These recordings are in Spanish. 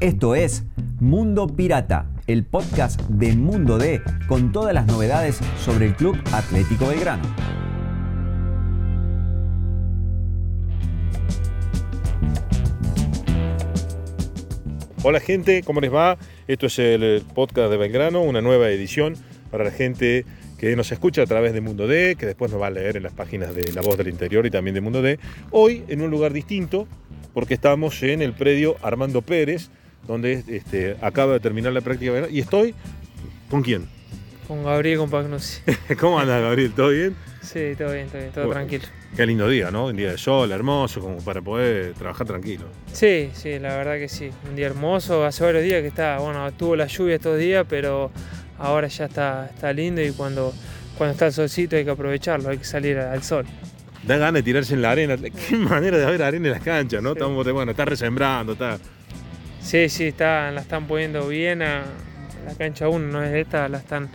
Esto es Mundo Pirata, el podcast de Mundo D con todas las novedades sobre el Club Atlético Belgrano. Hola gente, ¿cómo les va? Esto es el podcast de Belgrano, una nueva edición para la gente que nos escucha a través de Mundo D, que después nos va a leer en las páginas de La Voz del Interior y también de Mundo D. Hoy en un lugar distinto, porque estamos en el predio Armando Pérez, donde este, acaba de terminar la práctica y estoy con quién? Con Gabriel Compagnucci. ¿Cómo anda Gabriel? ¿Todo bien? Sí, todo bien, todo bien, todo tranquilo. Qué lindo día, ¿no? Un día de sol, hermoso, como para poder trabajar tranquilo. Sí, sí, la verdad que sí. Un día hermoso. Hace varios días que está, bueno, tuvo la lluvia estos días, pero ahora ya está, está lindo y cuando, cuando está el solcito hay que aprovecharlo, hay que salir al sol. Da ganas de tirarse en la arena. Qué manera de haber arena en las canchas, ¿no? Estamos, bueno, está resembrando, está Sí, sí, está, la están poniendo bien. A, la cancha 1 no es esta, la están,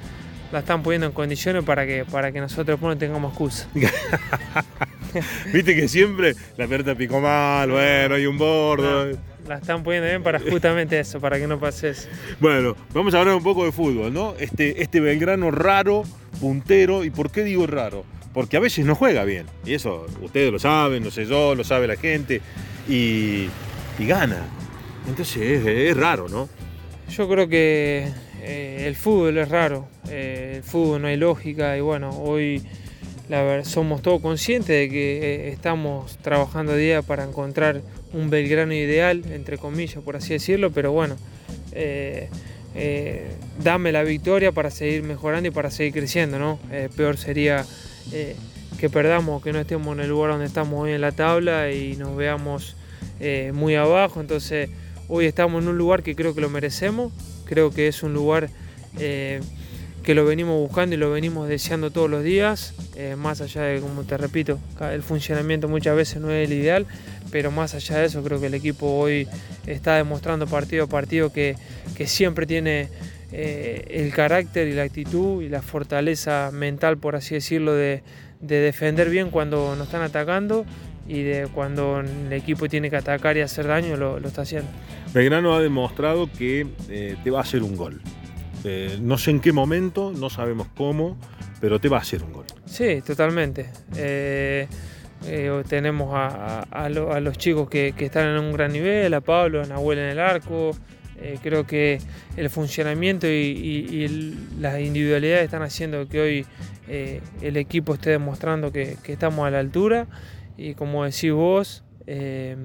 la están poniendo en condiciones para que, para que nosotros no tengamos excusa. Viste que siempre la pelota picó mal, bueno, hay un bordo. La están poniendo bien para justamente eso, para que no pase eso. Bueno, vamos a hablar un poco de fútbol, ¿no? Este, este Belgrano raro, puntero, ¿y por qué digo raro? Porque a veces no juega bien, y eso ustedes lo saben, lo sé yo, lo sabe la gente, y, y gana. Entonces es, raro, ¿no? Yo creo que eh, el fútbol es raro, eh, el fútbol no hay lógica y bueno, hoy la somos todos conscientes de que eh, estamos trabajando día para encontrar un Belgrano ideal, entre comillas, por así decirlo, pero bueno, dame la victoria para seguir mejorando y para seguir creciendo, ¿no? peor sería que perdamos, que no estemos en el lugar donde estamos hoy en la tabla y nos veamos muy abajo, entonces Hoy estamos en un lugar que creo que lo merecemos, creo que es un lugar eh, que lo venimos buscando y lo venimos deseando todos los días, eh, más allá de, como te repito, el funcionamiento muchas veces no es el ideal, pero más allá de eso creo que el equipo hoy está demostrando partido a partido que, siempre tiene eh, el carácter y la actitud y la fortaleza mental, por así decirlo, de, de defender bien cuando nos están atacando y de cuando el equipo tiene que atacar y hacer daño lo, está haciendo. Belgrano ha demostrado que eh, te va a hacer un gol. Eh, no sé en qué momento, no sabemos cómo, pero te va a hacer un gol. Sí, totalmente. Eh, tenemos a, los chicos que, están en un gran nivel, a Pablo, a Nahuel en el arco. creo que el funcionamiento y, las individualidades están haciendo que hoy el equipo esté demostrando que estamos a la altura y como decís vos, eh,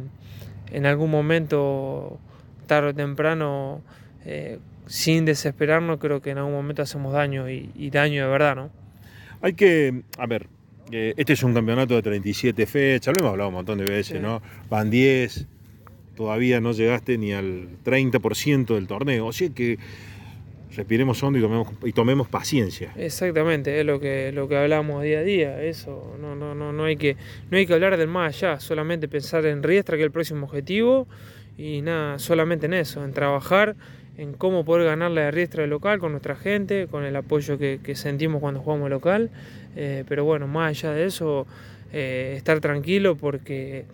en algún momento, tarde o temprano, eh, sin desesperarnos, creo que en algún momento hacemos daño y, daño de verdad, ¿no? Hay que, a ver, eh, este es un campeonato de 37 fechas, lo hemos hablado un montón de veces, ¿no? Van 10, todavía no llegaste ni al 30% del torneo, o sea que respiremos hondo y tomemos, y tomemos paciencia. Exactamente, es lo que, lo que hablamos día a día, eso, no, no, no, no, hay que, no hay que hablar del más allá, solamente pensar en Riestra, que es el próximo objetivo, y nada, solamente en eso, en trabajar, en cómo poder ganarle a Riestra local con nuestra gente, con el apoyo que, sentimos cuando jugamos local, eh, pero bueno, más allá de eso, eh, estar tranquilo porque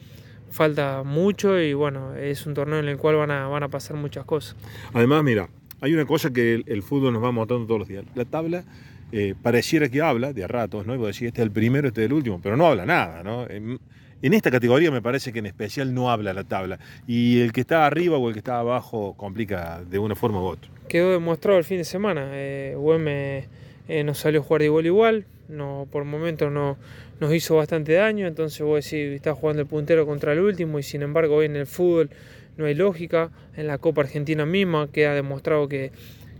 falta mucho y bueno, es un torneo en el cual van a, van a pasar muchas cosas. Además, mira, hay una cosa que el, fútbol nos va mostrando todos los días. La tabla eh, pareciera que habla de a ratos, ¿no? Y vos decís, este es el primero, este es el último, pero no habla nada, ¿no? En, esta categoría me parece que en especial no habla la tabla. Y el que está arriba o el que está abajo complica de una forma u otra. Quedó demostrado el fin de semana. Eh, eh, nos salió a jugar de igual igual. No, por momentos no, nos hizo bastante daño. Entonces vos decís, está jugando el puntero contra el último y sin embargo hoy en el fútbol no hay lógica. En la Copa Argentina misma que ha demostrado que,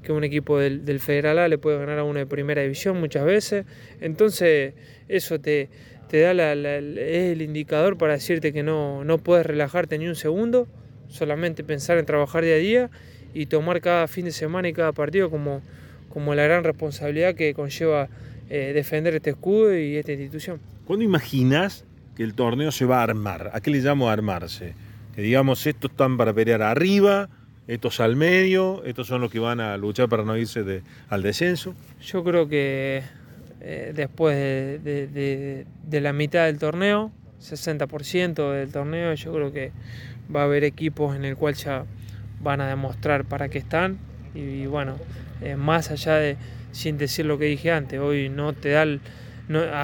un equipo del, Federal A le puede ganar a uno de primera división muchas veces. Entonces eso te, te da la, es el indicador para decirte que no, no puedes relajarte ni un segundo, solamente pensar en trabajar día a día y tomar cada fin de semana y cada partido como, como la gran responsabilidad que conlleva eh, defender este escudo y esta institución. ¿Cuándo imaginas que el torneo se va a armar? ¿A qué le llamo armarse? digamos, estos están para pelear arriba, estos al medio, estos son los que van a luchar para no irse de, al descenso. Yo creo que eh, después de, la mitad del torneo 60% del torneo. Yo creo que va a haber equipos en el cual ya van a demostrar para qué están. Y, bueno, eh, más allá de, sin decir lo que dije antes, hoy no te da,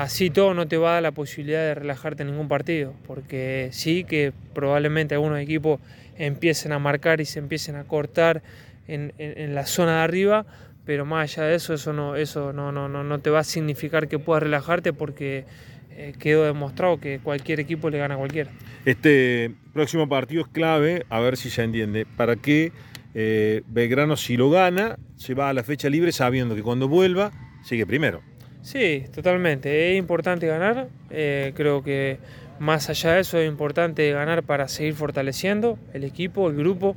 así todo no te va a dar la posibilidad de relajarte en ningún partido, porque sí que probablemente algunos equipos empiecen a marcar y se empiecen a cortar en, la zona de arriba, pero más allá de eso, eso no, eso no, no, no, no te va a significar que puedas relajarte porque eh, quedó demostrado que cualquier equipo le gana a cualquiera. Este próximo partido es clave, a ver si se entiende, para que eh, Belgrano si lo gana, se va a la fecha libre sabiendo que cuando vuelva sigue primero. Sí, totalmente. Es importante ganar. Eh, creo que más allá de eso es importante ganar para seguir fortaleciendo el equipo, el grupo,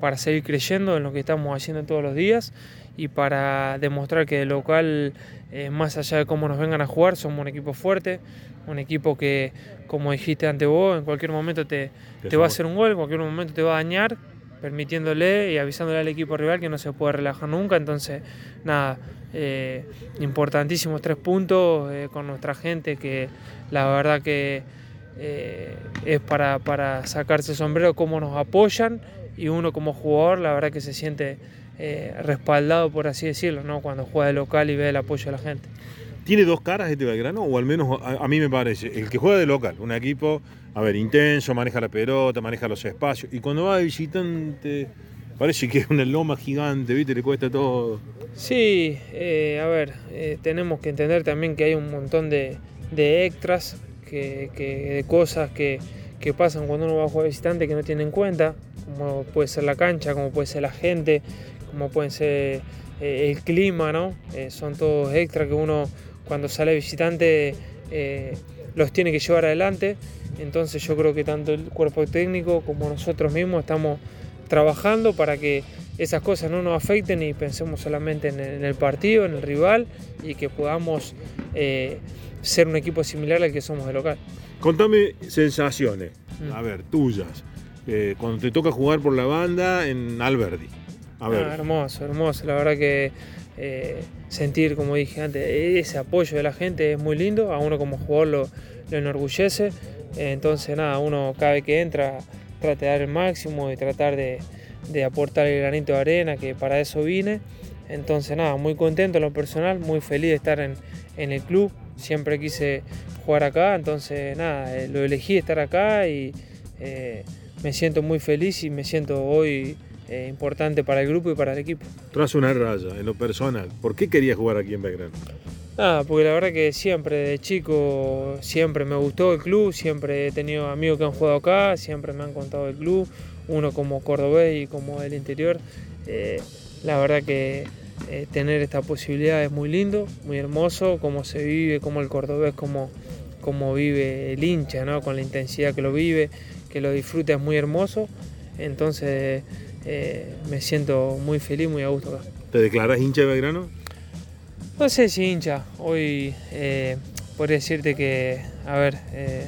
para seguir creyendo en lo que estamos haciendo todos los días y para demostrar que el local, eh, más allá de cómo nos vengan a jugar, somos un equipo fuerte, un equipo que, como dijiste ante vos, en cualquier momento te, te va a hacer un gol, en cualquier momento te va a dañar, permitiéndole y avisándole al equipo rival que no se puede relajar nunca. Entonces, nada, eh, importantísimos tres puntos eh, con nuestra gente, que la verdad que es para, para sacarse el sombrero, cómo nos apoyan y uno como jugador, la verdad que se siente eh, respaldado, por así decirlo, ¿no? cuando juega de local y ve el apoyo de la gente. ¿Tiene dos caras este Belgrano? O al menos a, mí me parece. El que juega de local, un equipo, a ver, intenso, maneja la pelota, maneja los espacios. Y cuando va de visitante, parece que es una loma gigante, ¿viste? Le cuesta todo. Sí, eh, a ver, eh, tenemos que entender también que hay un montón de, extras, que, de cosas que, que pasan cuando uno va a jugar visitante que no tiene en cuenta, como puede ser la cancha, como puede ser la gente, como pueden ser eh, el clima, ¿no? Eh, son todos extras que uno cuando sale visitante eh, los tiene que llevar adelante. Entonces yo creo que tanto el cuerpo técnico como nosotros mismos estamos trabajando para que esas cosas no nos afecten y pensemos solamente en el, partido, en el rival y que podamos ser un equipo similar al que somos de local. Contame sensaciones, mm. a ver, tuyas, cuando te toca jugar por la banda en Alberdi. Ah, hermoso, hermoso. La verdad que eh, sentir, como dije antes, ese apoyo de la gente es muy lindo. A uno como jugador lo, enorgullece. entonces, nada, uno cada vez que entra trata de dar el máximo y tratar de, aportar el granito de arena, que para eso vine. Entonces, nada, muy contento en lo personal, muy feliz de estar en, el club. Siempre quise jugar acá, entonces, nada, eh, lo elegí estar acá y eh, me siento muy feliz y me siento hoy eh, importante para el grupo y para el equipo. Tras una raya, en lo personal, ¿por qué querías jugar aquí en Belgrano? Ah, porque la verdad que siempre, de chico, siempre me gustó el club, siempre he tenido amigos que han jugado acá, siempre me han contado el club, uno como cordobés y como del interior. Eh, la verdad que eh, tener esta posibilidad es muy lindo, muy hermoso, cómo se vive, cómo el cordobés, cómo, cómo vive el hincha, ¿no? con la intensidad que lo vive, que lo disfruta, es muy hermoso. Entonces eh, me siento muy feliz, muy a gusto acá. ¿Te declaras hincha de Belgrano? No sé si hincha. Hoy eh, podría decirte que, a ver, eh,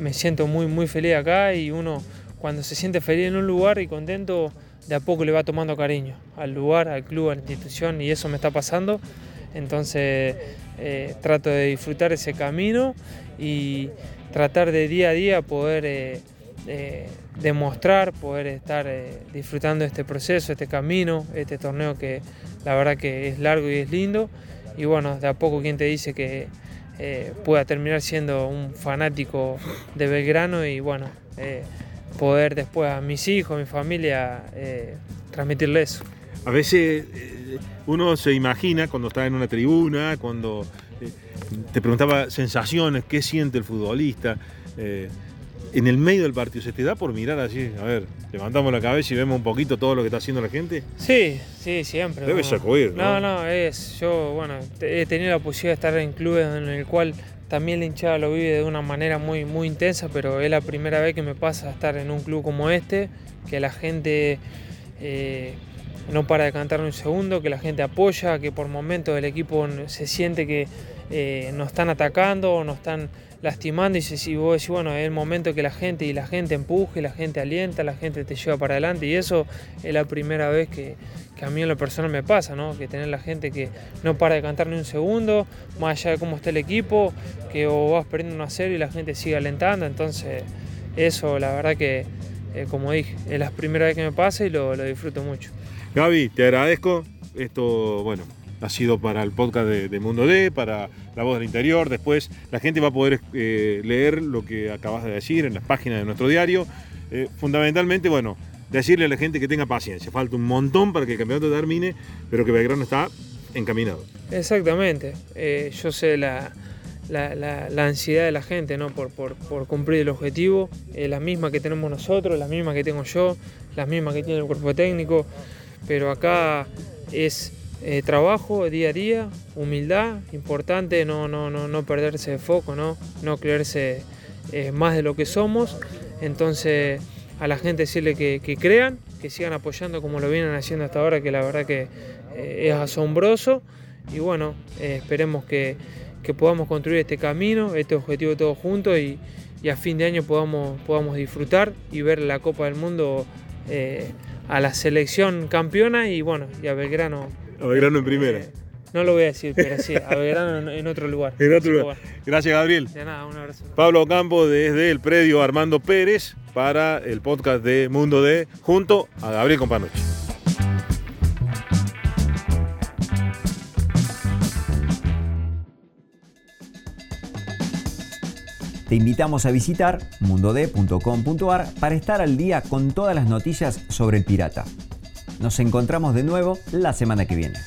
me siento muy, muy feliz acá y uno cuando se siente feliz en un lugar y contento, de a poco le va tomando cariño al lugar, al club, a la institución y eso me está pasando. Entonces trato de disfrutar ese camino y tratar de día a día poder demostrar, poder estar eh, disfrutando este proceso, este camino, este torneo que la verdad que es largo y es lindo. Y bueno, de a poco quien te dice que eh, pueda terminar siendo un fanático de Belgrano y bueno, eh, poder después a mis hijos, a mi familia, transmitirle eso. A veces uno se imagina cuando está en una tribuna, cuando te preguntaba sensaciones, qué siente el futbolista en el medio del partido, ¿se te da por mirar así? A ver, levantamos la cabeza y vemos un poquito todo lo que está haciendo la gente. Sí, sí, siempre. Debe sacudir, ¿no? No, no, es. Yo, bueno, he tenido la posibilidad de estar en clubes en el cual también la hinchada lo vive de una manera muy, muy intensa, pero es la primera vez que me pasa estar en un club como este, que la gente eh, no para de cantar un segundo, que la gente apoya, que por momentos el equipo se siente que eh, nos están atacando o nos están lastimando y si vos decís, bueno, es el momento que la gente y la gente empuje, la gente alienta, la gente te lleva para adelante y eso es la primera vez que, a mí en lo personal me pasa, ¿no? Que tener la gente que no para de cantar ni un segundo, más allá de cómo está el equipo, que vos vas perdiendo una serie y la gente sigue alentando, entonces eso la verdad que, eh, como dije, es la primera vez que me pasa y lo, lo disfruto mucho. Gaby, te agradezco. Esto, bueno, ha sido para el podcast de, Mundo D, para La Voz del Interior. Después la gente va a poder eh, leer lo que acabas de decir en las páginas de nuestro diario. Eh, fundamentalmente, bueno, decirle a la gente que tenga paciencia. Falta un montón para que el campeonato termine, pero que Belgrano está encaminado. Exactamente. Eh, yo sé la, ansiedad de la gente por, cumplir el objetivo. la misma que tenemos nosotros, la misma que tengo yo, la misma que tiene el cuerpo técnico. Pero acá es eh, trabajo día a día, humildad, importante no, no, no, no perderse de foco, no, no creerse eh, más de lo que somos. Entonces a la gente decirle que, crean, que sigan apoyando como lo vienen haciendo hasta ahora, que la verdad que eh, es asombroso. Y bueno, esperemos que, podamos construir este camino, este objetivo todos juntos y, a fin de año podamos, podamos disfrutar y ver la Copa del Mundo a la selección campeona y bueno, y a Belgrano a Belgrano en primera. Eh, no lo voy a decir, pero sí, a Belgrano en, otro lugar. En otro lugar. Gracias, Gabriel. De nada, un abrazo. Pablo Campo desde el predio Armando Pérez para el podcast de Mundo D junto a Gabriel Companoche. Te invitamos a visitar mundod.com.ar para estar al día con todas las noticias sobre el pirata. Nos encontramos de nuevo la semana que viene.